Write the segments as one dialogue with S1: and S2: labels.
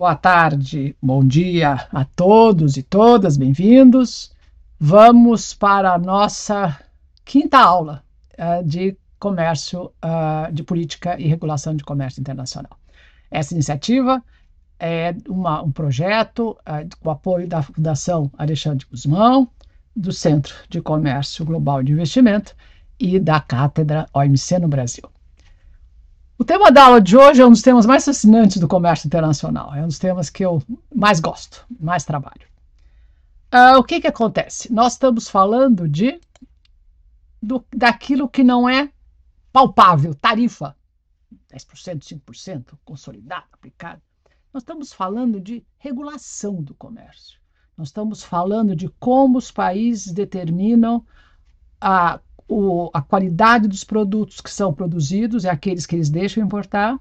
S1: Boa tarde, bom dia a todos e todas, bem-vindos. Vamos para a nossa quinta aula uh, de comércio, uh, de política e regulação de comércio internacional. Essa iniciativa é uma, um projeto uh, com apoio da Fundação Alexandre Guzmão, do Centro de Comércio Global de Investimento e da Cátedra OMC no Brasil. O tema da aula de hoje é um dos temas mais fascinantes do comércio internacional. É um dos temas que eu mais gosto, mais trabalho. Uh, o que, que acontece? Nós estamos falando de do, daquilo que não é palpável, tarifa, 10%, 5%, consolidado, aplicado. Nós estamos falando de regulação do comércio. Nós estamos falando de como os países determinam a o, a qualidade dos produtos que são produzidos, é aqueles que eles deixam importar,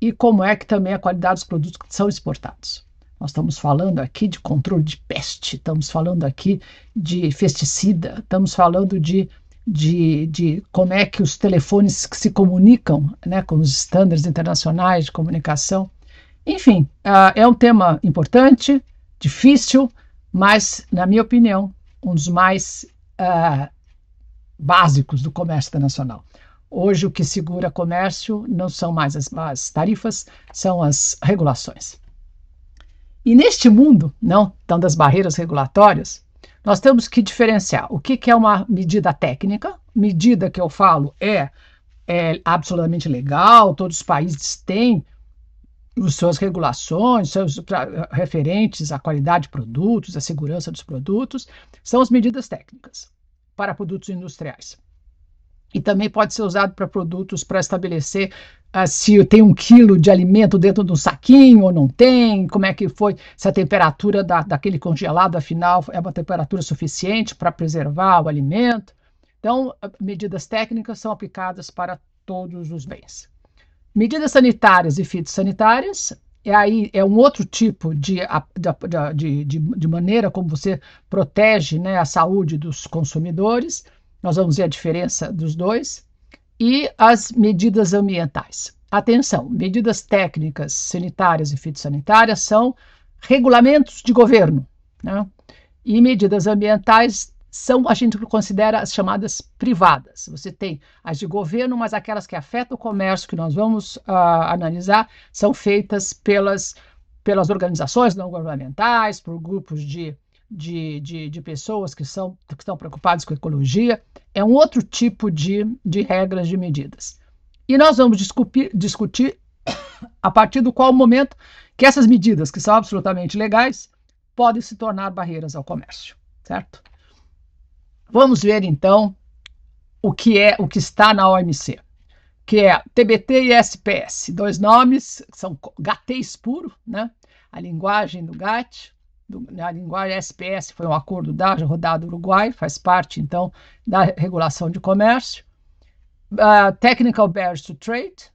S1: e como é que também a qualidade dos produtos que são exportados. Nós estamos falando aqui de controle de peste, estamos falando aqui de pesticida, estamos falando de, de, de como é que os telefones que se comunicam né, com os estándares internacionais de comunicação. Enfim, uh, é um tema importante, difícil, mas, na minha opinião, um dos mais uh, básicos do comércio internacional. Hoje, o que segura comércio não são mais as, as tarifas, são as regulações. E neste mundo, não, então das barreiras regulatórias, nós temos que diferenciar o que, que é uma medida técnica. Medida que eu falo é, é absolutamente legal, todos os países têm as suas regulações, seus referentes à qualidade de produtos, à segurança dos produtos, são as medidas técnicas para produtos industriais. E também pode ser usado para produtos para estabelecer uh, se tem um quilo de alimento dentro de um saquinho ou não tem, como é que foi, se a temperatura da, daquele congelado, afinal, é uma temperatura suficiente para preservar o alimento. Então, medidas técnicas são aplicadas para todos os bens. Medidas sanitárias e fitossanitárias é aí é um outro tipo de, de, de, de maneira como você protege né, a saúde dos consumidores. Nós vamos ver a diferença dos dois. E as medidas ambientais. Atenção, medidas técnicas sanitárias e fitossanitárias são regulamentos de governo. Né? E medidas ambientais são, a gente considera as chamadas privadas. Você tem as de governo, mas aquelas que afetam o comércio, que nós vamos uh, analisar, são feitas pelas, pelas organizações não governamentais, por grupos de, de, de, de pessoas que, são, que estão preocupadas com ecologia. É um outro tipo de, de regras de medidas. E nós vamos discutir, discutir a partir do qual momento que essas medidas, que são absolutamente legais, podem se tornar barreiras ao comércio, certo? Vamos ver então o que é o que está na OMC, que é TBT e SPS, dois nomes, são GATEs puro, né? A linguagem do GATT, do, a linguagem SPS foi um acordo da rodada Uruguai, faz parte então da regulação de comércio. Uh, technical Barriers to Trade,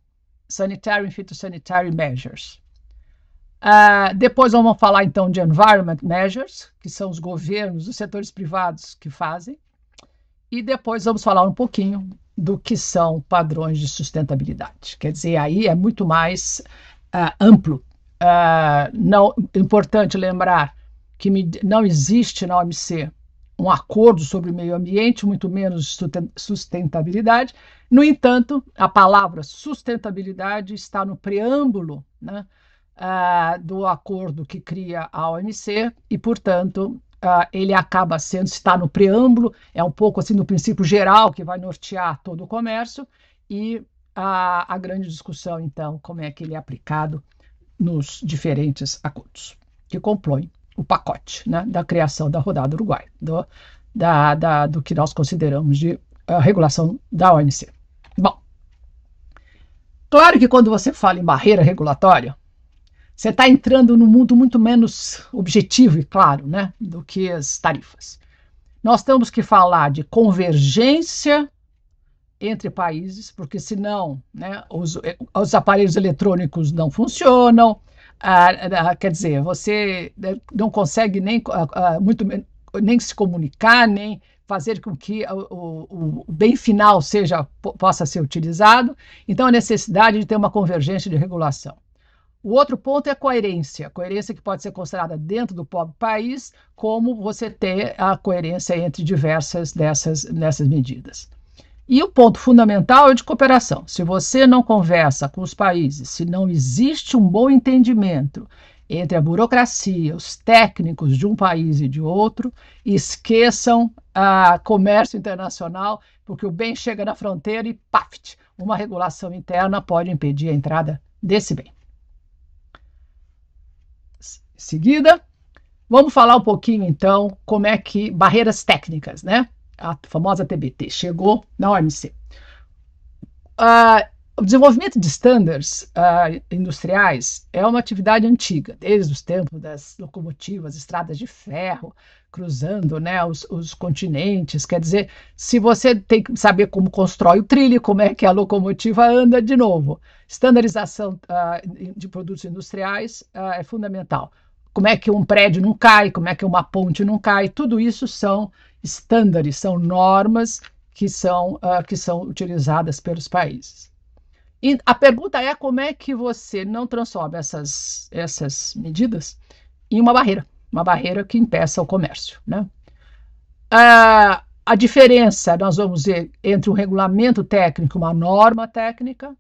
S1: Sanitary and Phytosanitary Measures. Uh, depois vamos falar então de Environment Measures, que são os governos, os setores privados que fazem. E depois vamos falar um pouquinho do que são padrões de sustentabilidade. Quer dizer, aí é muito mais uh, amplo. Uh, não, importante lembrar que me, não existe na OMC um acordo sobre o meio ambiente, muito menos sustentabilidade. No entanto, a palavra sustentabilidade está no preâmbulo né, uh, do acordo que cria a OMC e, portanto, uh, ele acaba sendo, está no preâmbulo, é um pouco assim no princípio geral que vai nortear todo o comércio, e a, a grande discussão, então, como é que ele é aplicado nos diferentes acordos que compõem o pacote né, da criação da rodada Uruguai, do, da, da, do que nós consideramos de uh, regulação da OMC. Bom, claro que quando você fala em barreira regulatória, você está entrando num mundo muito menos objetivo e claro né, do que as tarifas. Nós temos que falar de convergência entre países, porque senão né, os, os aparelhos eletrônicos não funcionam, ah, ah, quer dizer, você né, não consegue nem, ah, ah, muito, nem se comunicar, nem fazer com que o, o, o, bem final seja possa ser utilizado. Então, a necessidade de ter uma convergência de regulação. O outro ponto é a coerência. Coerência que pode ser considerada dentro do próprio país, como você ter a coerência entre diversas dessas, medidas. E o ponto fundamental é de cooperação. Se você não conversa com os países, se não existe um bom entendimento entre a burocracia, os técnicos de um país e de outro, esqueçam a comércio internacional, porque o bem chega na fronteira e paft, uma regulação interna pode impedir a entrada desse bem seguida. Vamos falar um pouquinho, então, como é que barreiras técnicas, né? A famosa TBT chegou na OMC. Uh, o desenvolvimento de estándares uh, industriais é uma atividade antiga, desde os tempos das locomotivas, estradas de ferro, cruzando né, os, os, continentes. Quer dizer, se você tem que saber como constrói o trilho, como é que a locomotiva anda, de novo, estandarização uh, de produtos industriais uh, é fundamental como é que um prédio não cai, como é que uma ponte não cai, tudo isso são estándares, são normas que são, uh, que são utilizadas pelos países. E a pergunta é como é que você não transforma essas, essas medidas em uma barreira, uma barreira que impeça o comércio. Né? Uh, a diferença, nós vamos ver, entre um regulamento técnico e uma norma técnica,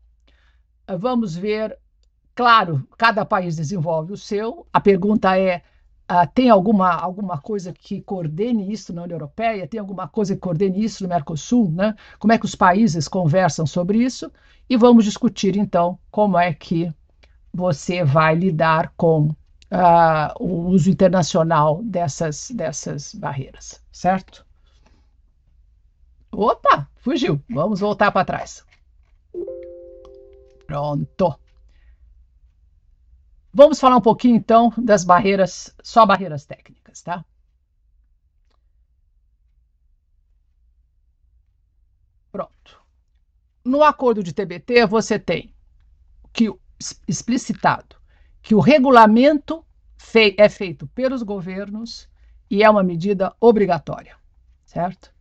S1: uh, vamos ver Claro, cada país desenvolve o seu. A pergunta é: uh, tem alguma, alguma coisa que coordene isso na União Europeia? Tem alguma coisa que coordene isso no Mercosul? Né? Como é que os países conversam sobre isso? E vamos discutir, então, como é que você vai lidar com uh, o uso internacional dessas, dessas barreiras, certo? Opa, fugiu. Vamos voltar para trás. Pronto. Vamos falar um pouquinho então das barreiras, só barreiras técnicas, tá? Pronto. No acordo de TBT, você tem que explicitado que o regulamento fei é feito pelos governos e é uma medida obrigatória, certo?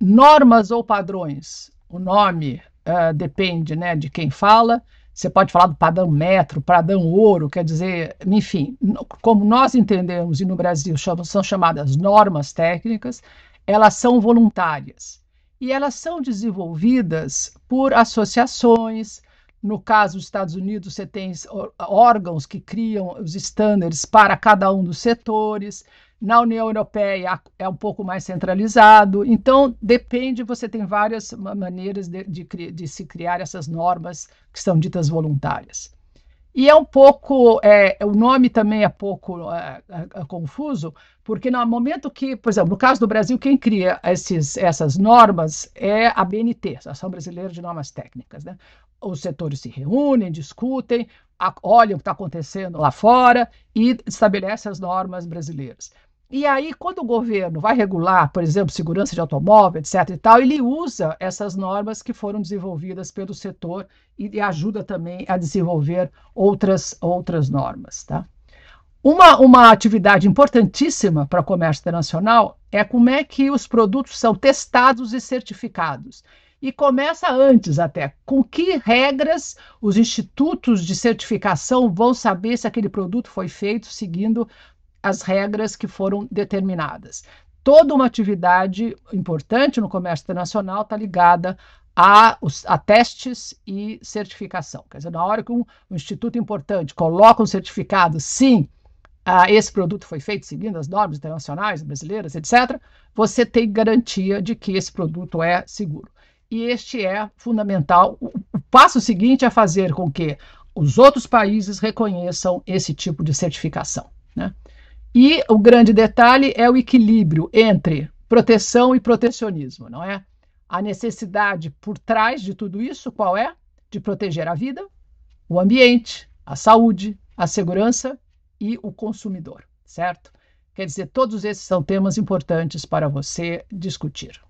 S1: Normas ou padrões, o nome uh, depende né, de quem fala, você pode falar do padrão metro, padrão ouro, quer dizer, enfim, como nós entendemos e no Brasil são chamadas normas técnicas, elas são voluntárias e elas são desenvolvidas por associações. No caso dos Estados Unidos, você tem órgãos que criam os estándares para cada um dos setores. Na União Europeia é um pouco mais centralizado, então depende, você tem várias maneiras de, de, de se criar essas normas que são ditas voluntárias. E é um pouco, é, o nome também é pouco é, é, confuso, porque no momento que, por exemplo, no caso do Brasil, quem cria esses, essas normas é a BNT, Associação Brasileira de Normas Técnicas. Né? Os setores se reúnem, discutem, olham o que está acontecendo lá fora e estabelecem as normas brasileiras. E aí, quando o governo vai regular, por exemplo, segurança de automóvel, etc. e tal, ele usa essas normas que foram desenvolvidas pelo setor e, e ajuda também a desenvolver outras, outras normas. Tá? Uma, uma atividade importantíssima para o comércio internacional é como é que os produtos são testados e certificados. E começa antes até. Com que regras os institutos de certificação vão saber se aquele produto foi feito seguindo as regras que foram determinadas. Toda uma atividade importante no comércio internacional está ligada a, a, testes e certificação. Quer dizer, na hora que um, um instituto importante coloca um certificado, sim, ah, esse produto foi feito seguindo as normas internacionais, brasileiras, etc., você tem garantia de que esse produto é seguro. E este é fundamental. O, o passo seguinte é fazer com que os outros países reconheçam esse tipo de certificação. Né? E o grande detalhe é o equilíbrio entre proteção e protecionismo, não é? A necessidade por trás de tudo isso, qual é? De proteger a vida, o ambiente, a saúde, a segurança e o consumidor, certo? Quer dizer, todos esses são temas importantes para você discutir.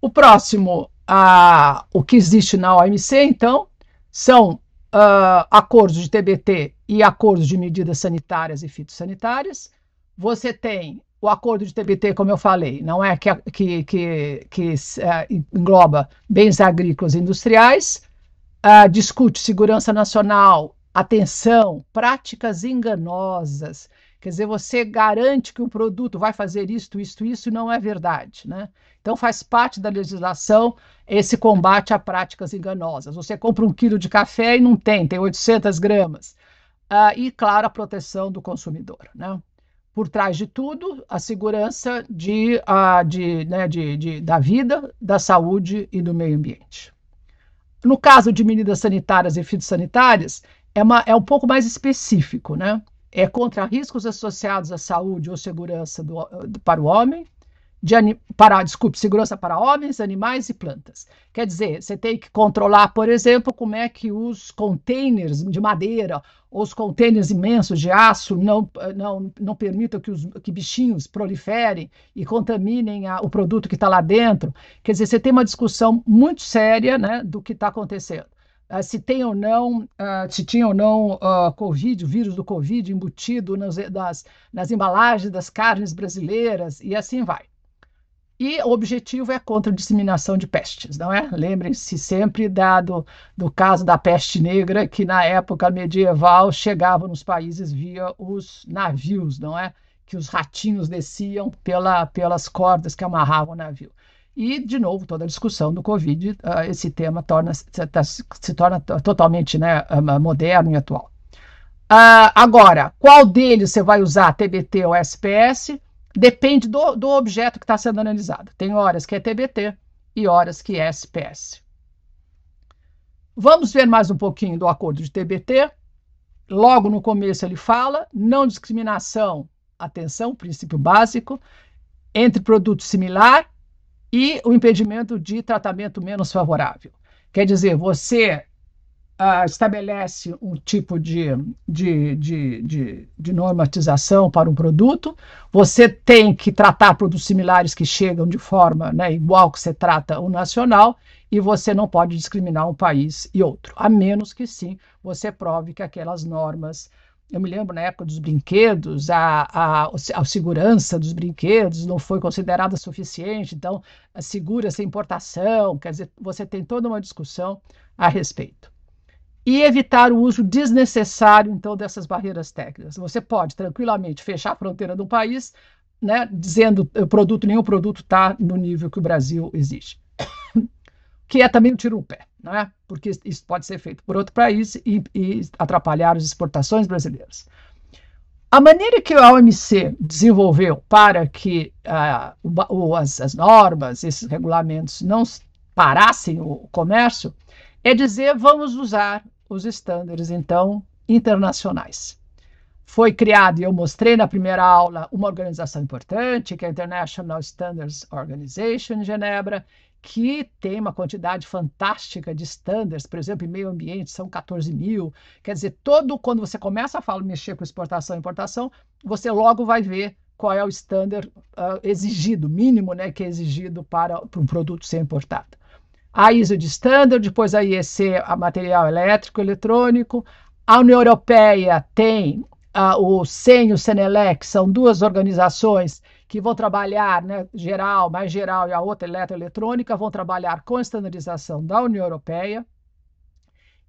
S1: O próximo, a, o que existe na OMC, então, são uh, acordos de TBT e acordos de medidas sanitárias e fitossanitárias. Você tem o acordo de TBT, como eu falei, não é que, que, que, que uh, engloba bens agrícolas e industriais. uh, discute segurança nacional, atenção, práticas enganosas. Quer dizer, você garante que o produto vai fazer isto, isto, isso, não é verdade. Né? Então, faz parte da legislação esse combate a práticas enganosas. Você compra um quilo de café e não tem, tem 800 gramas. Uh, e, claro, a proteção do consumidor. Né? Por trás de tudo, a segurança de, uh, de, né, de, de, da vida, da saúde e do meio ambiente. No caso de medidas sanitárias e fitossanitárias, é, uma, é um pouco mais específico, né? É contra riscos associados à saúde ou segurança do, para o homem, de, para, desculpe, segurança para homens, animais e plantas. Quer dizer, você tem que controlar, por exemplo, como é que os containers de madeira ou os containers imensos de aço não, não, não permitam que os que bichinhos proliferem e contaminem a, o produto que está lá dentro. Quer dizer, você tem uma discussão muito séria né, do que está acontecendo. Uh, se tem ou não, uh, se tinha ou não uh, Covid, o vírus do Covid embutido nas, nas embalagens das carnes brasileiras e assim vai. E o objetivo é contra a disseminação de pestes, não é? Lembrem-se sempre dado do caso da peste negra, que na época medieval chegava nos países via os navios, não é? Que os ratinhos desciam pela, pelas cordas que amarravam o navio. E, de novo, toda a discussão do Covid, uh, esse tema torna, se, tá, se torna totalmente né, moderno e atual. Uh, agora, qual deles você vai usar, TBT ou SPS? Depende do, do objeto que está sendo analisado. Tem horas que é TBT e horas que é SPS. Vamos ver mais um pouquinho do acordo de TBT. Logo no começo ele fala não discriminação, atenção, princípio básico, entre produto similar e o impedimento de tratamento menos favorável. Quer dizer, você uh, estabelece um tipo de, de, de, de, de normatização para um produto, você tem que tratar produtos similares que chegam de forma né, igual que você trata o nacional, e você não pode discriminar um país e outro, a menos que sim você prove que aquelas normas. Eu me lembro na época dos brinquedos, a, a, a segurança dos brinquedos não foi considerada suficiente, então segura-se a importação, quer dizer, você tem toda uma discussão a respeito e evitar o uso desnecessário, então, dessas barreiras técnicas. Você pode tranquilamente fechar a fronteira do país, né, dizendo produto, nenhum produto está no nível que o Brasil exige. que é também um tiro no pé, não é? porque isso pode ser feito por outro país e, e atrapalhar as exportações brasileiras. A maneira que a OMC desenvolveu para que uh, o, as, as normas, esses regulamentos não parassem o comércio, é dizer vamos usar os estándares, então, internacionais. Foi criado, e eu mostrei na primeira aula, uma organização importante, que é a International Standards Organization, em Genebra, que tem uma quantidade fantástica de standards, por exemplo, em meio ambiente são 14 mil. Quer dizer, todo quando você começa a falar, mexer com exportação e importação, você logo vai ver qual é o standard uh, exigido, mínimo né, que é exigido para, para um produto ser importado a ISO de standard, depois a IEC, a material elétrico, eletrônico. A União Europeia tem uh, o CEN e o CENELEC, são duas organizações que vão trabalhar, né, geral, mais geral, e a outra eletroeletrônica, vão trabalhar com a standardização da União Europeia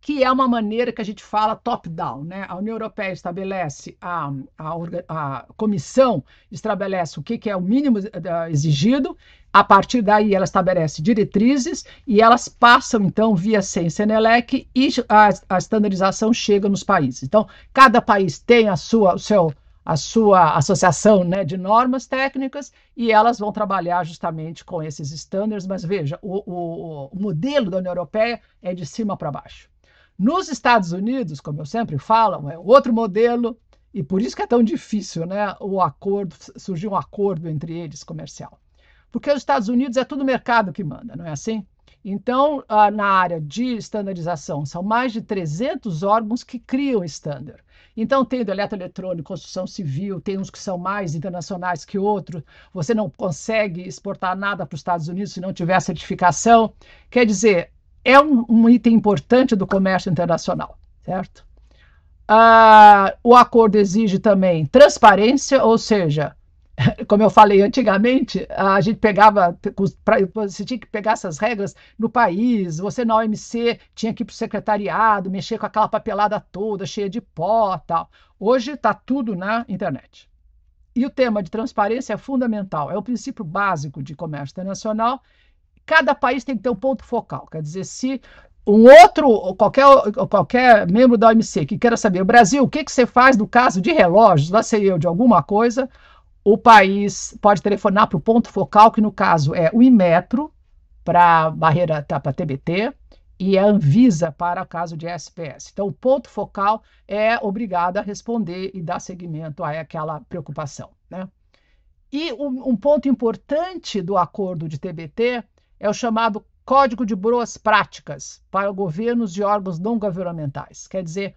S1: que é uma maneira que a gente fala top-down. Né? A União Europeia estabelece, a, a, a comissão estabelece o que, que é o mínimo uh, exigido, a partir daí ela estabelece diretrizes e elas passam, então, via CEN Senelec e a, a estandarização chega nos países. Então, cada país tem a sua, o seu, a sua associação né, de normas técnicas e elas vão trabalhar justamente com esses estándares, mas veja, o, o, o modelo da União Europeia é de cima para baixo. Nos Estados Unidos, como eu sempre falo, é outro modelo, e por isso que é tão difícil né, o acordo, surgir um acordo entre eles comercial. Porque os Estados Unidos é tudo o mercado que manda, não é assim? Então, na área de estandarização, são mais de 300 órgãos que criam estándar. Então, tem do eletroeletrônico, construção civil, tem uns que são mais internacionais que outros. Você não consegue exportar nada para os Estados Unidos se não tiver certificação. Quer dizer, é um, um item importante do comércio internacional, certo? Ah, o acordo exige também transparência, ou seja, como eu falei antigamente, a gente pegava, pra, você tinha que pegar essas regras no país, você na OMC tinha que ir para o secretariado, mexer com aquela papelada toda, cheia de pó tal. Hoje está tudo na internet. E o tema de transparência é fundamental, é o princípio básico de comércio internacional. Cada país tem que ter um ponto focal, quer dizer, se um outro, qualquer, qualquer membro da OMC que queira saber, Brasil, o que, que você faz no caso de relógios, lá sei eu, de alguma coisa, o país pode telefonar para o ponto focal, que no caso é o Inmetro, para barreira tá, para TBT, e a Anvisa para caso de SPS. Então, o ponto focal é obrigado a responder e dar seguimento a aquela preocupação. Né? E um, um ponto importante do acordo de TBT é o chamado Código de Boas Práticas para governos e órgãos não governamentais. Quer dizer,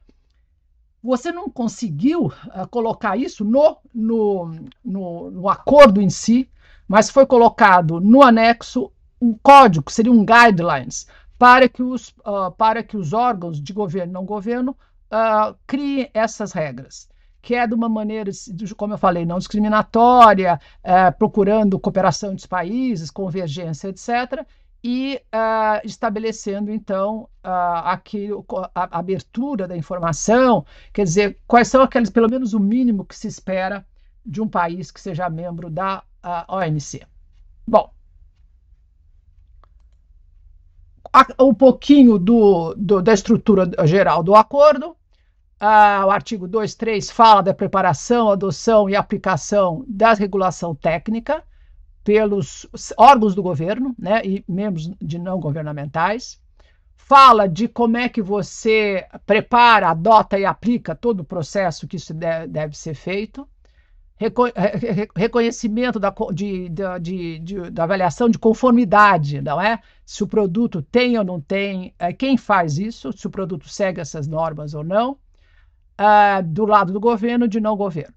S1: você não conseguiu uh, colocar isso no, no, no, no, acordo em si, mas foi colocado no anexo um código, que seria um guidelines, para que os, uh, para que os órgãos de governo e não governo uh, criem essas regras que é de uma maneira, como eu falei, não discriminatória, procurando cooperação entre os países, convergência, etc., e uh, estabelecendo, então, uh, aqui a, abertura da informação, quer dizer, quais são aqueles, pelo menos o mínimo que se espera de um país que seja membro da uh, OMC. Bom, um pouquinho do, do, da estrutura geral do acordo. o artigo 2.3 fala da preparação, adoção e aplicação da regulação técnica pelos órgãos do governo né, e membros de não governamentais. Fala de como é que você prepara, adota e aplica todo o processo que isso deve ser feito. Reconhecimento da, de, de, de, da avaliação de conformidade, não é? Se o produto tem ou não tem, é, quem faz isso, se o produto segue essas normas ou não, uh, do lado do governo de não governo.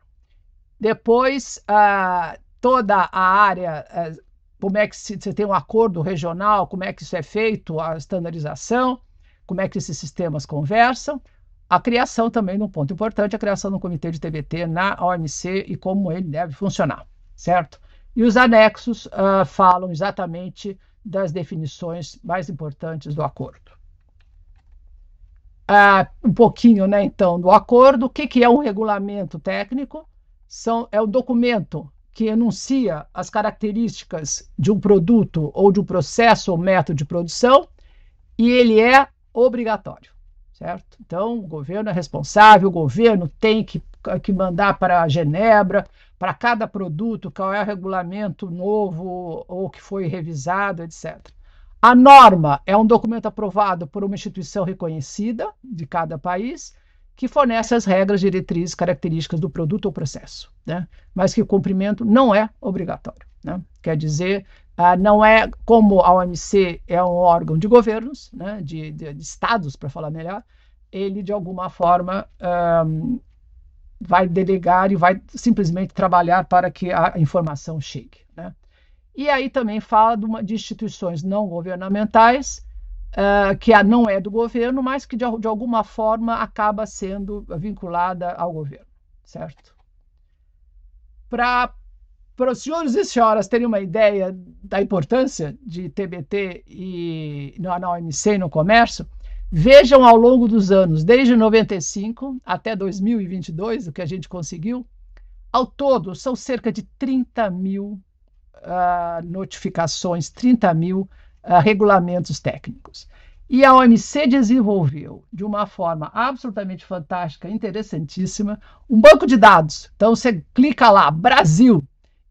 S1: Depois, uh, toda a área, é, como é que você tem um acordo regional, como é que isso é feito, a estandarização, como é que esses sistemas conversam, a criação também, um ponto importante, a criação do comitê de TBT na OMC e como ele deve funcionar, certo? E os anexos uh, falam exatamente das definições mais importantes do acordo. Uh, um pouquinho, né, então, do acordo. O que, que é um regulamento técnico? São, é um documento que enuncia as características de um produto ou de um processo ou método de produção e ele é obrigatório, certo? Então, o governo é responsável, o governo tem que, que mandar para Genebra, para cada produto, qual é o regulamento novo ou que foi revisado, etc. A norma é um documento aprovado por uma instituição reconhecida de cada país que fornece as regras, diretrizes, características do produto ou processo, né? mas que o cumprimento não é obrigatório. Né? Quer dizer, ah, não é como a OMC é um órgão de governos, né? de, de, de estados, para falar melhor, ele de alguma forma um, vai delegar e vai simplesmente trabalhar para que a informação chegue. Né? E aí também fala de, uma, de instituições não governamentais uh, que não é do governo, mas que de, de alguma forma acaba sendo vinculada ao governo, certo? Para para os senhores e senhoras terem uma ideia da importância de TBT e na, na OMC e no comércio, vejam ao longo dos anos, desde 95 até 2022, o que a gente conseguiu, ao todo são cerca de 30 mil uh, notificações, 30 mil uh, regulamentos técnicos. E a OMC desenvolveu, de uma forma absolutamente fantástica, interessantíssima, um banco de dados. Então você clica lá, Brasil,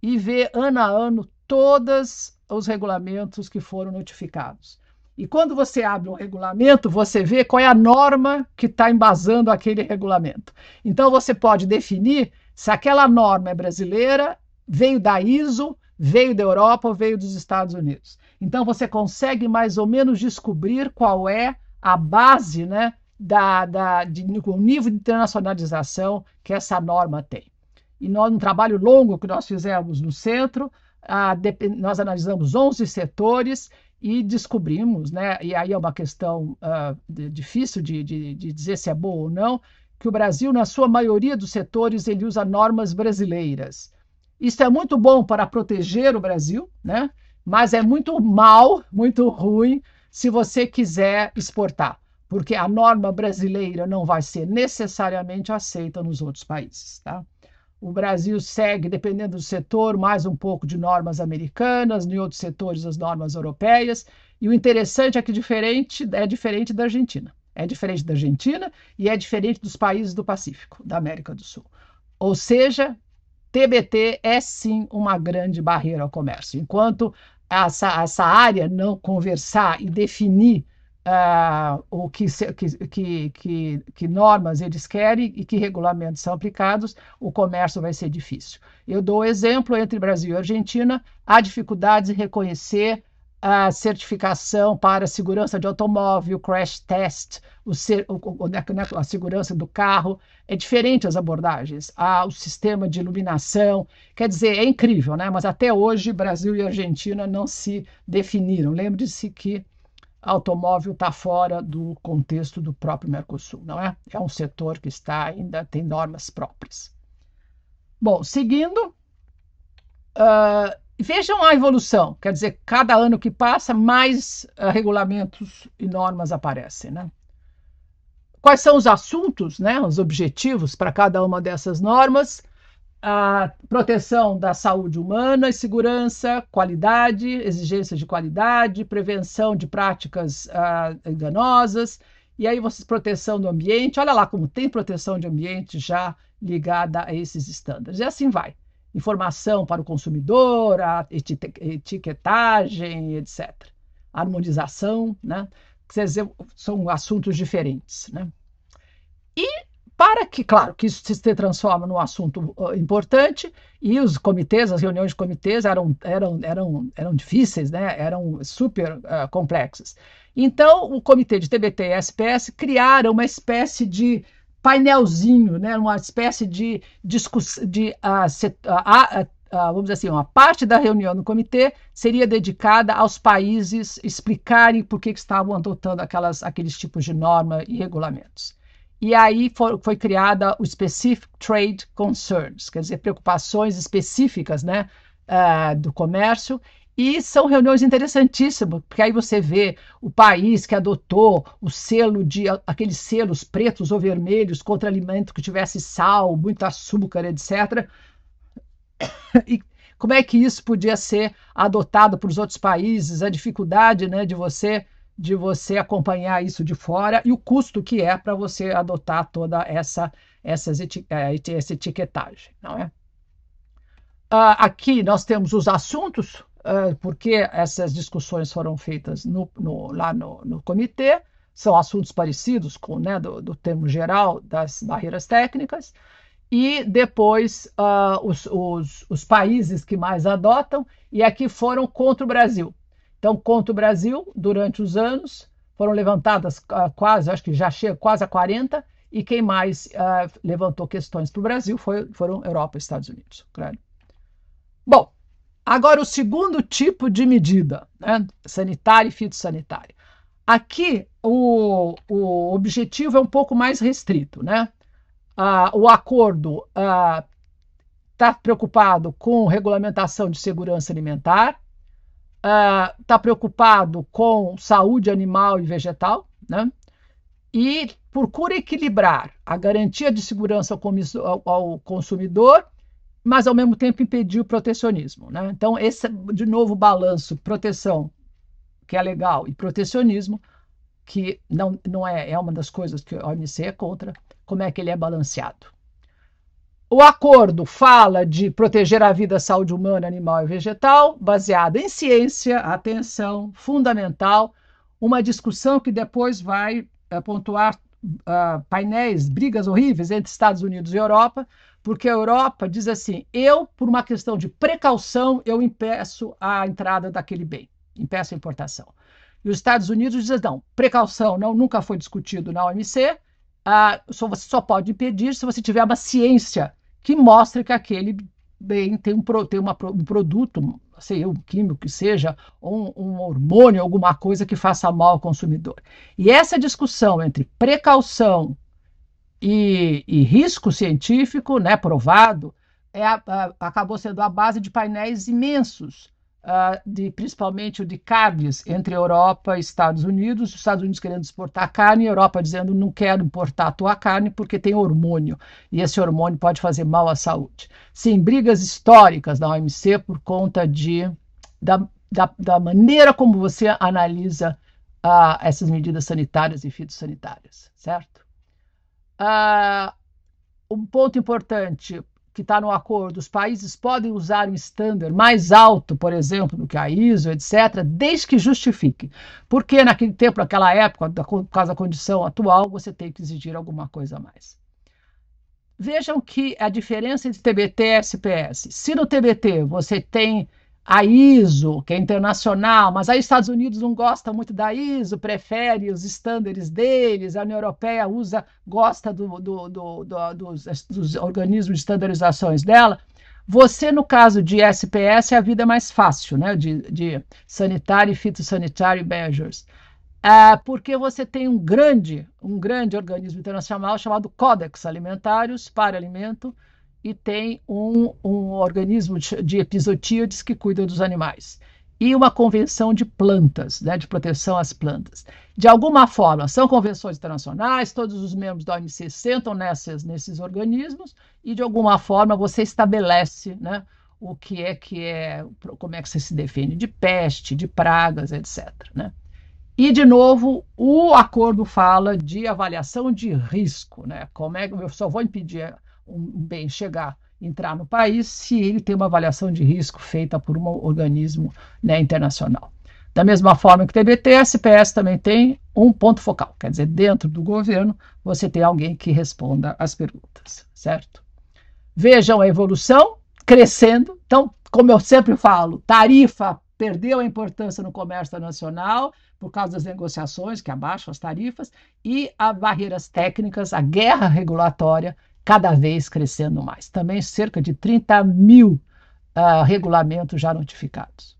S1: e vê ano a ano todos os regulamentos que foram notificados. E quando você abre um regulamento, você vê qual é a norma que está embasando aquele regulamento. Então você pode definir se aquela norma é brasileira, veio da ISO, veio da Europa ou veio dos Estados Unidos. Então você consegue mais ou menos descobrir qual é a base, né, da, da, de, o nível de internacionalização que essa norma tem. E nós, um trabalho longo que nós fizemos no centro, ah, de, nós analisamos 11 setores e descobrimos, né, e aí é uma questão ah, de, difícil de, de, de dizer se é boa ou não, que o Brasil, na sua maioria dos setores, ele usa normas brasileiras Isso é muito bom para proteger o Brasil, né? mas é muito mal, muito ruim, se você quiser exportar, porque a norma brasileira não vai ser necessariamente aceita nos outros países. Tá? O Brasil segue, dependendo do setor, mais um pouco de normas americanas, em outros setores, as normas europeias. E o interessante é que diferente, é diferente da Argentina. É diferente da Argentina e é diferente dos países do Pacífico, da América do Sul. Ou seja, TBT é sim uma grande barreira ao comércio. Enquanto essa, essa área não conversar e definir uh, o que, que, que, que, normas eles querem e que regulamentos são aplicados, o comércio vai ser difícil. Eu dou exemplo entre Brasil e Argentina, há dificuldades em reconhecer a certificação para segurança de automóvel, crash test, o ser, o, o, né, né, a segurança do carro. É diferente as abordagens. Há o sistema de iluminação. Quer dizer, é incrível, né? mas até hoje Brasil e Argentina não se definiram. Lembre-se que automóvel está fora do contexto do próprio Mercosul, não é? É um setor que está ainda tem normas próprias. Bom, seguindo, uh, Vejam a evolução, quer dizer, cada ano que passa, mais uh, regulamentos e normas aparecem. Né? Quais são os assuntos, né, os objetivos para cada uma dessas normas? A proteção da saúde humana e segurança, qualidade, exigências de qualidade, prevenção de práticas uh, enganosas, e aí vocês proteção do ambiente. Olha lá como tem proteção de ambiente já ligada a esses estándares. E assim vai informação para o consumidor, a etiquetagem, etc. Harmonização, né? São assuntos diferentes, né? E para que, claro, que isso se transforma num assunto uh, importante, e os comitês, as reuniões de comitês eram, eram, eram, eram difíceis, né? eram super uh, complexas. Então, o comitê de TBT e SPS criaram uma espécie de painelzinho, né, uma espécie de discussão, de uh, set, uh, uh, vamos dizer assim, uma parte da reunião do comitê seria dedicada aos países explicarem por que, que estavam adotando aquelas, aqueles tipos de norma e regulamentos. E aí foi, foi criada o Specific Trade Concerns, quer dizer, preocupações específicas né, do comércio, e são reuniões interessantíssimas, porque aí você vê o país que adotou o selo de aqueles selos pretos ou vermelhos contra alimento que tivesse sal, muito açúcar, etc. E como é que isso podia ser adotado por os outros países, a dificuldade né, de você de você acompanhar isso de fora e o custo que é para você adotar toda essa, essas eti eh, essa etiquetagem, não é? Uh, aqui nós temos os assuntos uh, porque essas discussões foram feitas no, no, lá no, no, comitê, são assuntos parecidos com né, do, do termo geral das barreiras técnicas, e depois uh, os, os, os, países que mais adotam, e aqui foram contra o Brasil. Então, contra o Brasil, durante os anos, foram levantadas uh, quase, acho que já chega quase a 40, e quem mais uh, levantou questões para o Brasil foi, foram Europa e Estados Unidos. Claro. Agora, o segundo tipo de medida, né, sanitária e fitossanitária. Aqui, o, o objetivo é um pouco mais restrito. Né? Ah, o acordo está ah, preocupado com regulamentação de segurança alimentar, está ah, preocupado com saúde animal e vegetal, né? e procura equilibrar a garantia de segurança ao consumidor mas ao mesmo tempo impedir o protecionismo. Né? Então, esse, de novo, balanço, proteção, que é legal, e protecionismo, que não, não é, é uma das coisas que a OMC é contra, como é que ele é balanceado. O acordo fala de proteger a vida, a saúde humana, animal e vegetal, baseado em ciência, atenção, fundamental, uma discussão que depois vai é, pontuar uh, painéis, brigas horríveis entre Estados Unidos e Europa, porque a Europa diz assim: eu, por uma questão de precaução, eu impeço a entrada daquele bem, impeço a importação. E os Estados Unidos dizem: não, precaução não, nunca foi discutido na OMC, ah, só, você só pode impedir se você tiver uma ciência que mostre que aquele bem tem um, tem uma, um produto, sei um químico que seja, um, um hormônio, alguma coisa que faça mal ao consumidor. E essa discussão entre precaução e, e risco científico, né, provado, é a, a, acabou sendo a base de painéis imensos, uh, de, principalmente o de carnes entre Europa e Estados Unidos, os Estados Unidos querendo exportar carne, a Europa dizendo não quero importar a tua carne porque tem hormônio, e esse hormônio pode fazer mal à saúde. Sim, brigas históricas da OMC por conta de, da, da, da maneira como você analisa uh, essas medidas sanitárias e fitossanitárias, certo? Uh, um ponto importante que está no acordo, os países podem usar um estándar mais alto, por exemplo, do que a ISO, etc., desde que justifique. Porque naquele tempo, naquela época, por causa da condição atual, você tem que exigir alguma coisa a mais. Vejam que a diferença entre TBT e SPS. Se no TBT você tem a ISO, que é internacional, mas aí os Estados Unidos não gosta muito da ISO, prefere os estándares deles, a União Europeia usa, gosta do, do, do, dos, dos, organismos de estandarizações dela. Você, no caso de SPS, é a vida mais fácil, né? de, de sanitário e fitossanitário measures. É, porque você tem um grande, um grande organismo internacional chamado Codex Alimentários para Alimento, e tem um, um organismo de episotíades que cuida dos animais. E uma convenção de plantas, né, de proteção às plantas. De alguma forma, são convenções internacionais, todos os membros da OMC sentam nessas, nesses organismos, e de alguma forma você estabelece né, o que é que é, como é que você se defende de peste, de pragas, etc. Né? E, de novo, o acordo fala de avaliação de risco. Né? Como é que eu só vou impedir um bem chegar, entrar no país, se ele tem uma avaliação de risco feita por um organismo né, internacional. Da mesma forma que o TBT, a SPS também tem um ponto focal, quer dizer, dentro do governo você tem alguém que responda às perguntas, certo? Vejam a evolução crescendo. Então, como eu sempre falo, tarifa perdeu a importância no comércio nacional por causa das negociações que abaixam as tarifas e as barreiras técnicas, a guerra regulatória cada vez crescendo mais. Também cerca de 30 mil uh, regulamentos já notificados.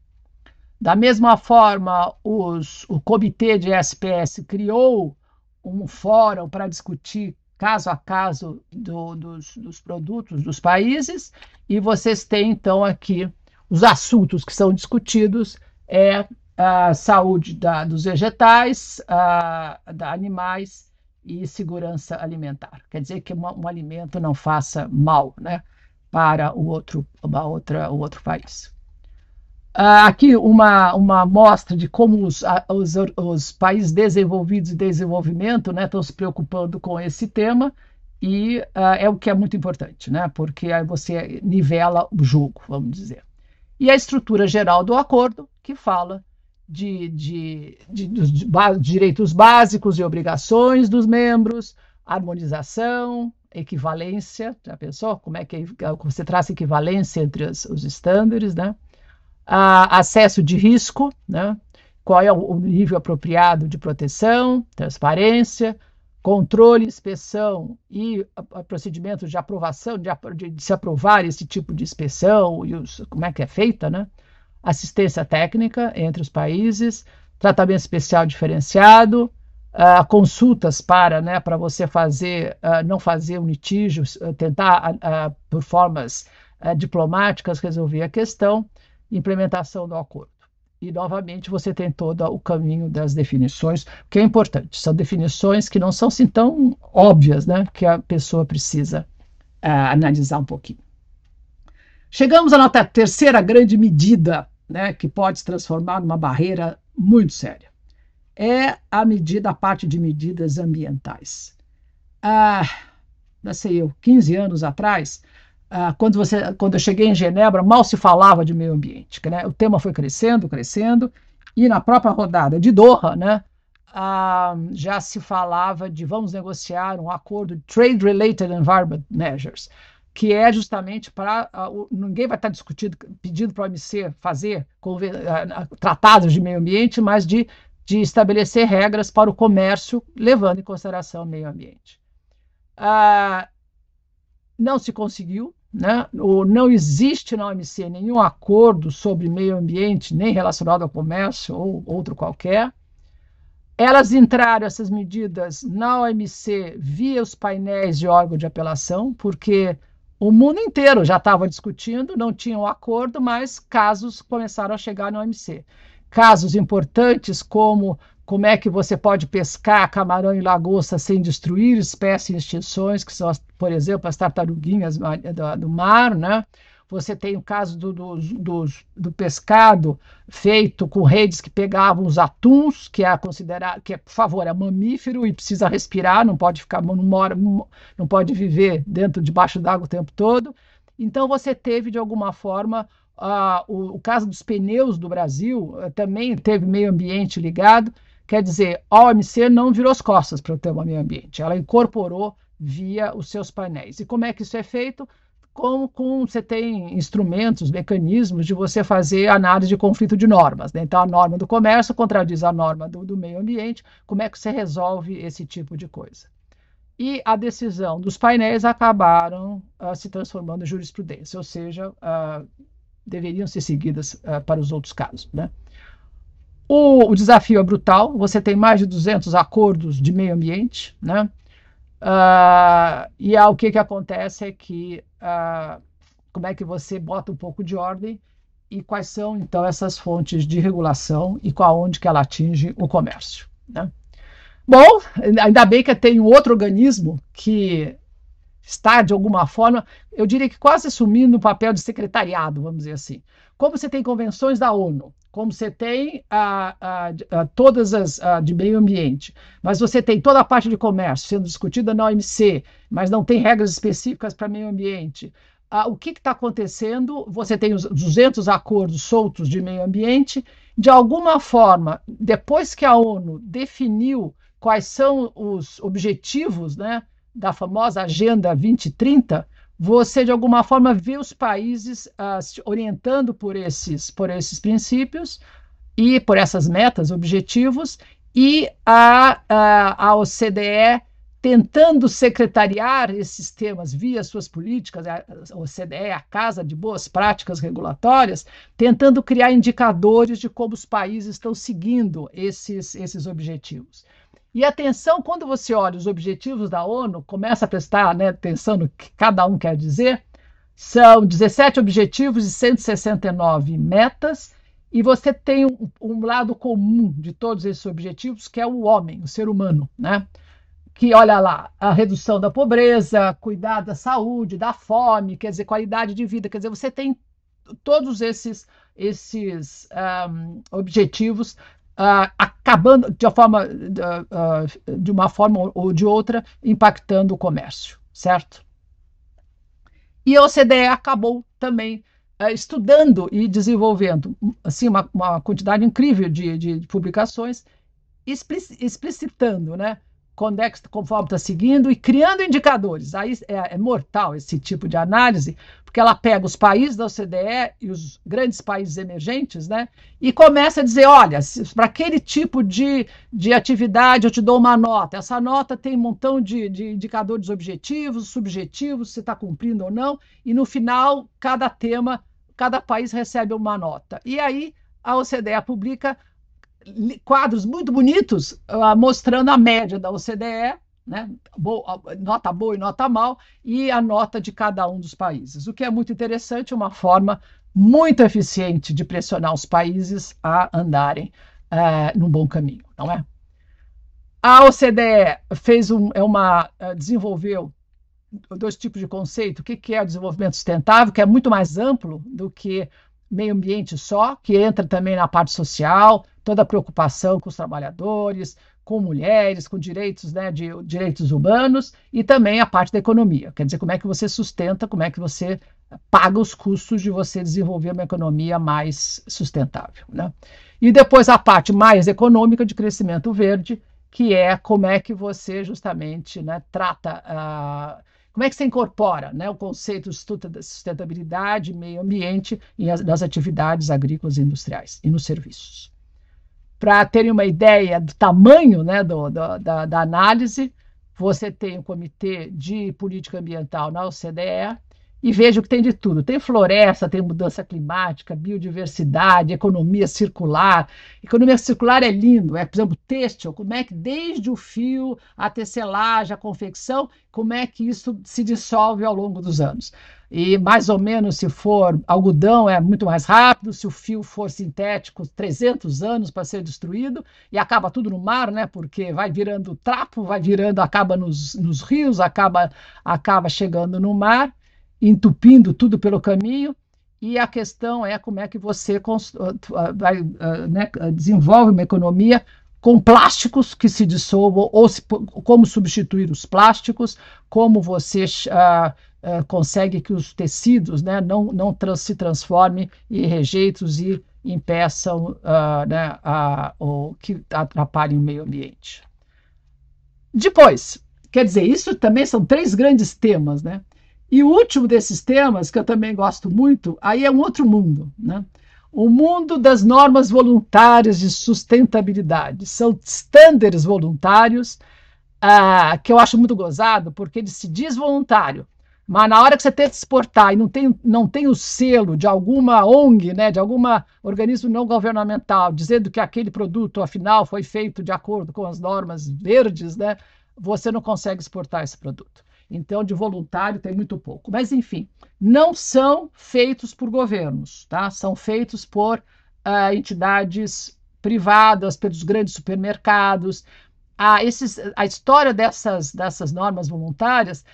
S1: Da mesma forma, os, o comitê de SPS criou um fórum para discutir caso a caso do, dos, dos, produtos dos países, e vocês têm então aqui os assuntos que são discutidos é a saúde da, dos vegetais, a, da animais e segurança alimentar. Quer dizer que um, um alimento não faça mal né, para o outro, uma outra, o outro país. Uh, aqui uma, uma amostra de como os, os, os países desenvolvidos e desenvolvimento né, estão se preocupando com esse tema, e uh, é o que é muito importante, né, porque aí você nivela o jogo, vamos dizer. E a estrutura geral do acordo, que fala de, de, de, direitos básicos e obrigações dos membros, harmonização, equivalência, já pensou como é que você traz equivalência entre os, os estándares, né? A, acesso de risco, né? qual é o, nível apropriado de proteção, transparência, controle, inspeção e a, a procedimento de aprovação, de, de, de, se aprovar esse tipo de inspeção e os, como é que é feita, né? Assistência técnica entre os países, tratamento especial diferenciado, uh, consultas para, né, para você fazer, uh, não fazer um litígio, uh, tentar, por formas diplomáticas, resolver a questão, implementação do acordo. E, novamente, você tem todo o caminho das definições, que é importante. São definições que não são assim tão óbvias, né, que a pessoa precisa analisar um pouquinho. Chegamos à nossa terceira grande medida né, que pode se transformar numa barreira muito séria. É a medida, a parte de medidas ambientais. Ah, não sei eu, 15 anos atrás, ah, quando, você, quando eu cheguei em Genebra, mal se falava de meio ambiente. Né? O tema foi crescendo, crescendo, e na própria rodada de Doha, né, ah, já se falava de vamos negociar um acordo de Trade Related Environment Measures que é justamente para. Ninguém vai estar discutindo, pedindo para a OMC fazer uh, tratados de meio ambiente, mas de, de estabelecer regras para o comércio, levando em consideração o meio ambiente. Uh, não se conseguiu, né? O, não existe na OMC nenhum acordo sobre meio ambiente, nem relacionado ao comércio ou outro qualquer. Elas entraram, essas medidas, na OMC via os painéis de órgão de apelação, porque o mundo inteiro já estava discutindo, não tinha um acordo, mas casos começaram a chegar no OMC. Casos importantes como como é que você pode pescar camarão e lagosta sem destruir espécies em extinções, que são, por exemplo, as tartaruguinhas do mar, né? Você tem o caso do, do, do, do, pescado feito com redes que pegavam os atuns, que é considerado, que é, por favor, é mamífero e precisa respirar, não pode ficar, não, mora, não pode viver dentro, debaixo d'água o tempo todo. Então você teve, de alguma forma, uh, o, o, caso dos pneus do Brasil uh, também teve meio ambiente ligado. Quer dizer, a OMC não virou as costas para o tema meio ambiente, ela incorporou via os seus painéis. E como é que isso é feito? Como com, você tem instrumentos, mecanismos de você fazer análise de conflito de normas. Né? Então, a norma do comércio contradiz a norma do, do, meio ambiente. Como é que você resolve esse tipo de coisa? E a decisão dos painéis acabaram uh, se transformando em jurisprudência, ou seja, uh, deveriam ser seguidas uh, para os outros casos. Né? O, o desafio é brutal. Você tem mais de 200 acordos de meio ambiente, né? Uh, e aí, o que, que acontece é que uh, como é que você bota um pouco de ordem e quais são então essas fontes de regulação e qual onde que ela atinge o comércio. Né? Bom, ainda bem que tem um outro organismo que está de alguma forma, eu diria que quase assumindo o papel de secretariado, vamos dizer assim. Como você tem convenções da ONU, como você tem todas as de meio ambiente, mas você tem toda a parte de comércio sendo discutida na OMC, mas não tem regras específicas para meio ambiente. o que está acontecendo? Você tem os 200 acordos soltos de meio ambiente. De alguma forma, depois que a ONU definiu quais são os objetivos né, da famosa Agenda 2030, você de alguma forma vê os países uh, se orientando por esses, por esses princípios e por essas metas, objetivos, e a, a, a OCDE tentando secretariar esses temas via suas políticas, a OCDE, a Casa de Boas Práticas Regulatórias, tentando criar indicadores de como os países estão seguindo esses, esses objetivos. E atenção, quando você olha os objetivos da ONU, começa a prestar né, atenção no que cada um quer dizer, são 17 objetivos e 169 metas, e você tem um, um, lado comum de todos esses objetivos, que é o homem, o ser humano, né? Que olha lá, a redução da pobreza, cuidar da saúde, da fome, quer dizer, qualidade de vida, quer dizer, você tem todos esses, esses um, objetivos uh, acabando de uma, forma, uh, de uma forma ou de outra, impactando o comércio, certo? E a OCDE acabou também estudando e desenvolvendo assim, uma, uma quantidade incrível de, de, de publicações, explicitando né, conexo conforme está seguindo e criando indicadores. Aí é, é, mortal esse tipo de análise, porque ela pega os países da OCDE e os grandes países emergentes, né? E começa a dizer: olha, para aquele tipo de, de atividade eu te dou uma nota. Essa nota tem um montão de, de indicadores objetivos, subjetivos, se está cumprindo ou não, e no final, cada tema, cada país recebe uma nota. E aí a OCDE publica quadros muito bonitos uh, mostrando a média da OCDE, né? Boa, nota boa e nota mal, e a nota de cada um dos países. O que é muito interessante, uma forma muito eficiente de pressionar os países a andarem uh, num bom caminho, não é? A OCDE fez um, é uma, uh, desenvolveu dois tipos de conceito. O que é o desenvolvimento sustentável, que é muito mais amplo do que meio ambiente só, que entra também na parte social, toda a preocupação com os trabalhadores, com mulheres, com direitos, né, de direitos humanos e também a parte da economia. Quer dizer, como é que você sustenta, como é que você paga os custos de você desenvolver uma economia mais sustentável. Né? E depois a parte mais econômica de crescimento verde, que é como é que você justamente né, trata, uh, como é que você incorpora né, o conceito de sustentabilidade, meio ambiente nas atividades agrícolas e industriais e nos serviços para terem uma ideia do tamanho né, do, do, da, da, análise, você tem o Comitê de Política Ambiental na OCDE e vejo que tem de tudo. Tem floresta, tem mudança climática, biodiversidade, economia circular. Economia circular é lindo, é, por exemplo, têxtil, como é que desde o fio, a tecelagem, a confecção, como é que isso se dissolve ao longo dos anos. E mais ou menos, se for algodão, é muito mais rápido, se o fio for sintético, 300 anos para ser destruído, e acaba tudo no mar, né? Porque vai virando trapo, vai virando, acaba nos, nos rios, acaba, acaba chegando no mar entupindo tudo pelo caminho. E a questão é como é que você vai, né, desenvolve uma economia com plásticos que se dissolvam, ou se, como substituir os plásticos, como você uh, uh, consegue que os tecidos né, não, não trans, se transformem em rejeitos e impeçam uh, né, o que atrapalhem o meio ambiente. Depois, quer dizer, isso também são três grandes temas, né? E o último desses temas, que eu também gosto muito, aí é um outro mundo, né? O mundo das normas voluntárias de sustentabilidade. São estándares voluntários ah, que eu acho muito gozado, porque ele se diz voluntário, mas na hora que você que exportar e não tem, não tem o selo de alguma ONG, né, de algum organismo não governamental, dizendo que aquele produto, afinal, foi feito de acordo com as normas verdes, né, você não consegue exportar esse produto. Então, de voluntário tem muito pouco. Mas, enfim, não são feitos por governos, tá? São feitos por uh, entidades privadas, pelos grandes supermercados. Ah, esses, a história dessas, dessas normas voluntárias,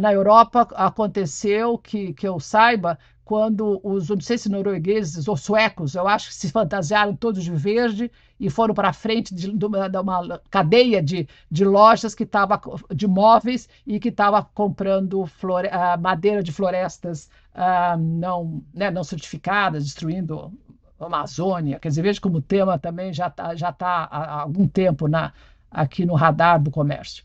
S1: na Europa aconteceu, que, que eu saiba, quando os, não sei se noruegueses ou suecos, eu acho que se fantasiaram todos de verde e foram para frente de, de, uma, de, uma, cadeia de, de lojas que estava de móveis e que estava comprando flore, uh, madeira de florestas uh, não, né, não certificadas, destruindo a Amazônia. Quer dizer, veja como o tema também já está já tá há algum tempo na, aqui no radar do comércio.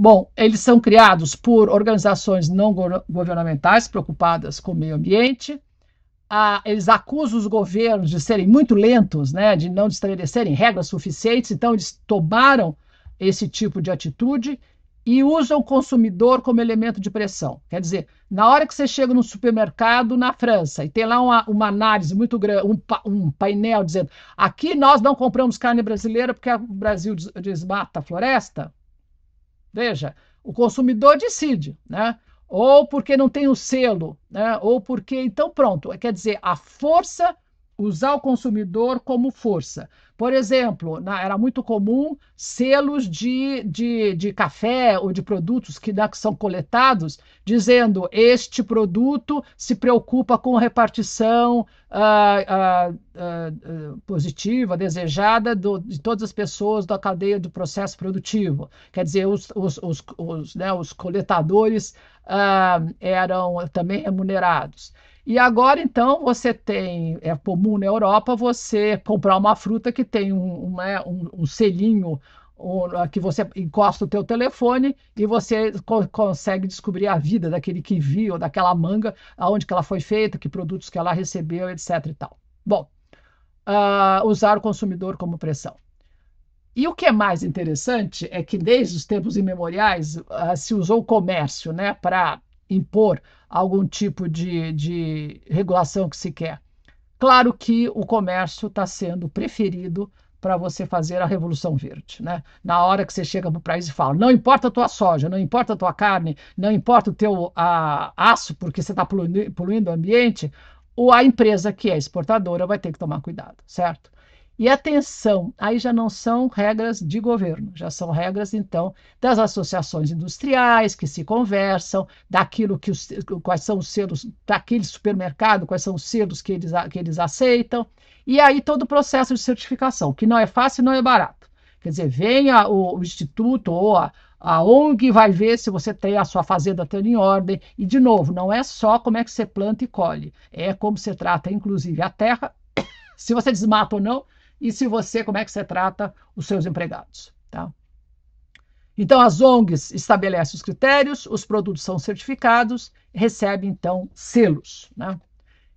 S1: Bom, eles são criados por organizações não governamentais preocupadas com o meio ambiente. Ah, eles acusam os governos de serem muito lentos, né, de não estabelecerem regras suficientes, então eles tomaram esse tipo de atitude e usam o consumidor como elemento de pressão. Quer dizer, na hora que você chega no supermercado na França e tem lá uma, uma análise muito grande, um, um, painel dizendo aqui nós não compramos carne brasileira porque o Brasil desmata a floresta, Veja, o consumidor decide, né? Ou porque não tem o selo, né? Ou porque. Então, pronto. Quer dizer, a força, usar o consumidor como força. Por exemplo, na, era muito comum selos de, de, de café ou de produtos que, né, que são coletados, dizendo este produto se preocupa com a repartição uh, uh, uh, positiva, desejada do, de todas as pessoas da cadeia do processo produtivo. Quer dizer, os, os, os, os, né, coletadores eram também remunerados. E agora, então, você tem, é comum na Europa você comprar uma fruta que tem um, um, um selinho que você encosta o teu telefone e você co consegue descobrir a vida daquele kiwi ou daquela manga, aonde que ela foi feita, que produtos que ela recebeu, etc. e tal. Bom, uh, usar o consumidor como pressão. E o que é mais interessante é que desde os tempos imemoriais uh, se usou o comércio né, para impor algum tipo de, de regulação que se quer. Claro que o comércio está sendo preferido para você fazer a revolução verde, né? Na hora que você chega para o país e fala, não importa a tua soja, não importa a tua carne, não importa o teu a, aço, porque você está poluindo, poluindo o ambiente, ou a empresa que é exportadora vai ter que tomar cuidado, certo? E atenção, aí já não são regras de governo, já são regras, então, das associações industriais que se conversam, daquilo que os, quais são os selos daquele supermercado, quais são os selos que eles, que eles aceitam, e aí todo o processo de certificação, que não é fácil e não é barato. Quer dizer, venha o, o instituto ou a, a ONG vai ver se você tem a sua fazenda tendo em ordem. E, de novo, não é só como é que você planta e colhe, é como você trata, inclusive, a terra, se você desmata ou não, e se você, como é que você trata os seus empregados. Tá? Então, as ONGs estabelecem os critérios, os produtos são certificados, recebem, então, selos. Né?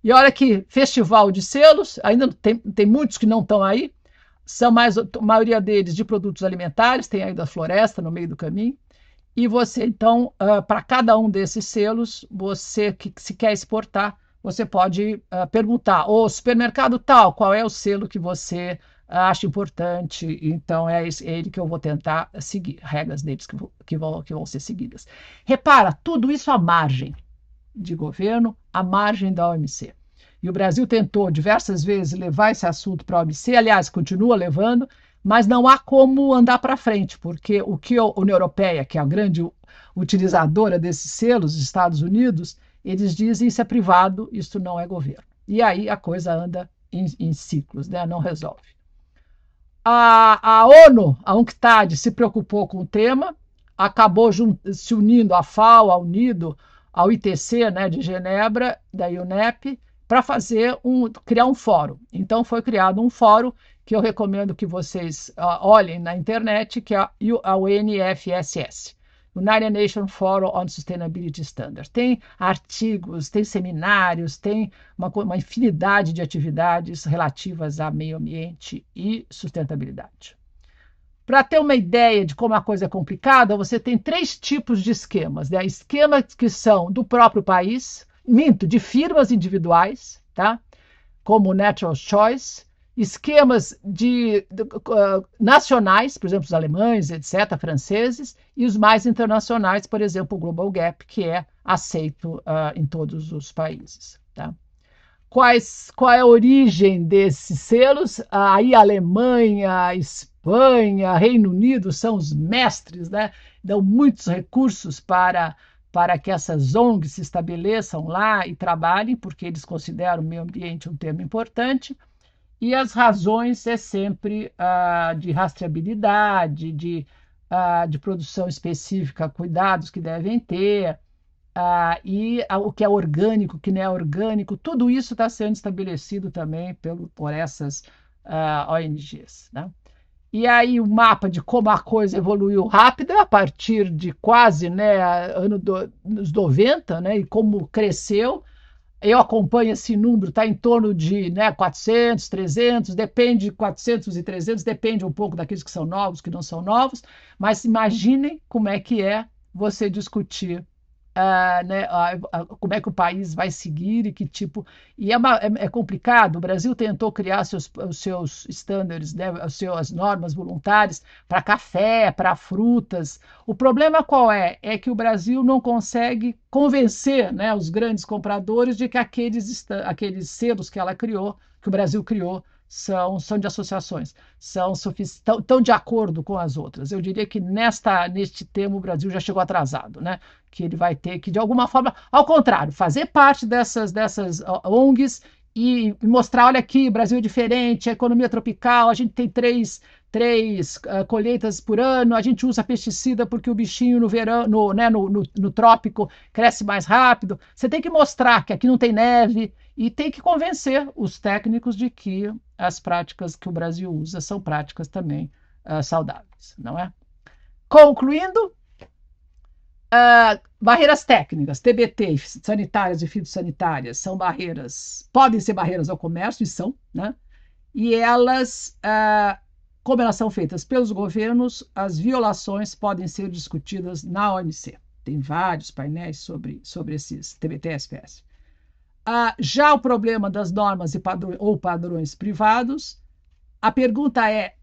S1: E olha que festival de selos, ainda tem, tem muitos que não estão aí, são mais, a maioria deles de produtos alimentares, tem ainda a floresta no meio do caminho, e você, então, uh, para cada um desses selos, você que se quer exportar, você pode uh, perguntar, o supermercado tal, qual é o selo que você acha importante, então é, é ele que eu vou tentar seguir, regras deles que, que, vão, que vão ser seguidas. Repara, tudo isso à margem de governo, à margem da OMC. E o Brasil tentou diversas vezes levar esse assunto para a OMC, aliás, continua levando, mas não há como andar para frente, porque o que a União Europeia, que é a grande utilizadora desses selos, os Estados Unidos, eles dizem isso é privado, isso não é governo. E aí a coisa anda em, em ciclos, né? não resolve. A, a ONU, a UNCTAD, se preocupou com o tema, acabou se unindo à FAO, ao UNIDO, ao ITC né, de Genebra, da UNEP, para fazer um, criar um fórum. Então foi criado um fórum que eu recomendo que vocês uh, olhem na internet, que é a UNFSS. United Nations Forum on Sustainability Standards. Tem artigos, tem seminários, tem uma, uma infinidade de atividades relativas a meio ambiente e sustentabilidade. Para ter uma ideia de como a coisa é complicada, você tem três tipos de esquemas. Né? Esquemas que são do próprio país, minto, de firmas individuais, tá? como Natural Choice, esquemas de, de uh, nacionais, por exemplo, os alemães, etc., franceses, e os mais internacionais, por exemplo, o Global Gap, que é aceito uh, em todos os países. Tá? Quais, qual é a origem desses selos? Aí Alemanha, Espanha, Reino Unido são os mestres, né? dão muitos recursos para para que essas ONGs se estabeleçam lá e trabalhem, porque eles consideram o meio ambiente um tema importante. E as razões é sempre ah, de rastreabilidade, de, ah, de produção específica, cuidados que devem ter, ah, e o que é orgânico, o que não é orgânico, tudo isso está sendo estabelecido também pelo, por essas ONGs. Né? E aí o mapa de como a coisa evoluiu rápido a partir de quase né, ano do, 90, né, e como cresceu, eu acompanho esse número, está em torno de né, 400, 300, depende, 400 e 300, depende um pouco daqueles que são novos, que não são novos, mas imaginem como é que é você discutir Uh, né, como é que o país vai seguir e que tipo. E é, uma, é, é complicado. O Brasil tentou criar seus, os seus estándares, né, as suas normas voluntárias para café, para frutas. O problema qual é? É que o Brasil não consegue convencer né, os grandes compradores de que aqueles, aqueles selos que ela criou, que o Brasil criou, são, são de associações, são estão, tão de acordo com as outras. Eu diria que nesta, neste tema o Brasil já chegou atrasado, né? que ele vai ter que, de alguma forma, ao contrário, fazer parte dessas, dessas ONGs e mostrar, olha aqui, Brasil é diferente, a economia tropical, a gente tem três, três uh, colheitas por ano, a gente usa pesticida porque o bichinho no verão, no, né, no, no, no trópico cresce mais rápido. Você tem que mostrar que aqui não tem neve e tem que convencer os técnicos de que as práticas que o Brasil usa são práticas também uh, saudáveis, não é? Concluindo, uh, barreiras técnicas, TBT, sanitárias e fitossanitárias, são barreiras, podem ser barreiras ao comércio, e são, né? E elas, uh, como elas são feitas pelos governos, as violações podem ser discutidas na OMC. Tem vários painéis sobre, sobre esses TBT SPS. Ah, já o problema das normas padrões, ou padrões privados, a pergunta é: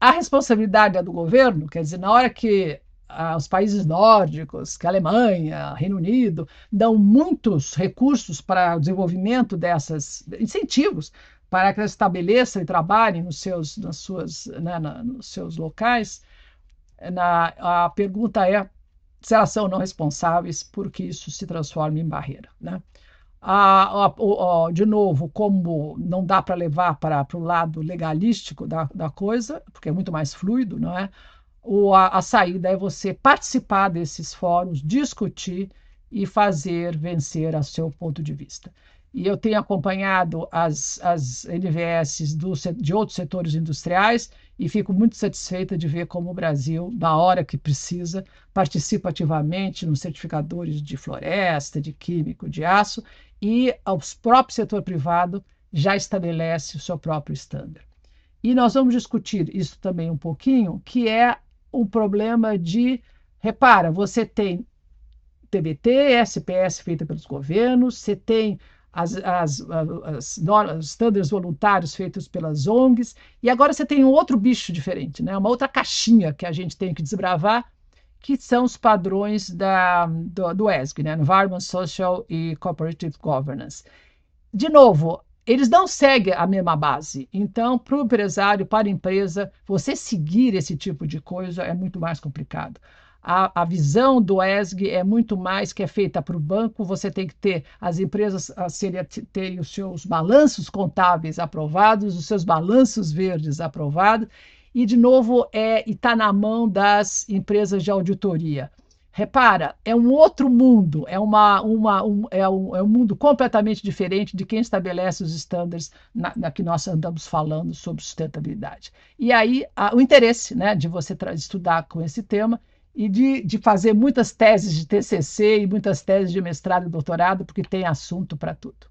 S1: a responsabilidade é do governo? Quer dizer, na hora que ah, os países nórdicos, que a Alemanha, Reino Unido, dão muitos recursos para o desenvolvimento dessas incentivos para que elas estabeleçam e trabalhem nos seus, nas suas, né, na, nos seus locais, na, a pergunta é se elas são não responsáveis por que isso se transforme em barreira. Né? A, a, a, de novo, como não dá para levar para o lado legalístico da, da coisa, porque é muito mais fluido, não é? O, a, a saída é você participar desses fóruns, discutir e fazer vencer a seu ponto de vista. E eu tenho acompanhado as, as NVS do, de outros setores industriais e fico muito satisfeita de ver como o Brasil, na hora que precisa, participa ativamente nos certificadores de floresta, de químico, de aço e o próprio setor privado já estabelece o seu próprio estándar. E nós vamos discutir isso também um pouquinho, que é o problema de Repara, você tem TBT, SPS feita pelos governos, você tem as, as, as, as standards voluntários feitos pelas ONGs, e agora você tem um outro bicho diferente, né? uma outra caixinha que a gente tem que desbravar, que são os padrões da, do, do ESG, né? Environment, Social e Cooperative Governance. De novo, eles não seguem a mesma base. Então, para o empresário, para a empresa, você seguir esse tipo de coisa é muito mais complicado. A, a visão do ESG é muito mais que é feita para o banco, você tem que ter as empresas terem os seus balanços contábeis aprovados, os seus balanços verdes aprovados, e, de novo, é está na mão das empresas de auditoria. Repara, é um outro mundo, é, uma, uma, um, é, um, é um mundo completamente diferente de quem estabelece os estándares na, na que nós andamos falando sobre sustentabilidade. E aí, a, o interesse né, de você estudar com esse tema e de, de fazer muitas teses de TCC e muitas teses de mestrado e doutorado, porque tem assunto para tudo.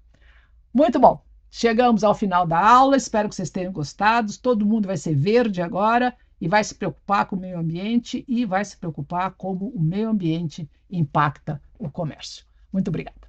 S1: Muito bom. Chegamos ao final da aula, espero que vocês tenham gostado. Todo mundo vai ser verde agora e vai se preocupar com o meio ambiente e vai se preocupar como o meio ambiente impacta o comércio. Muito obrigada.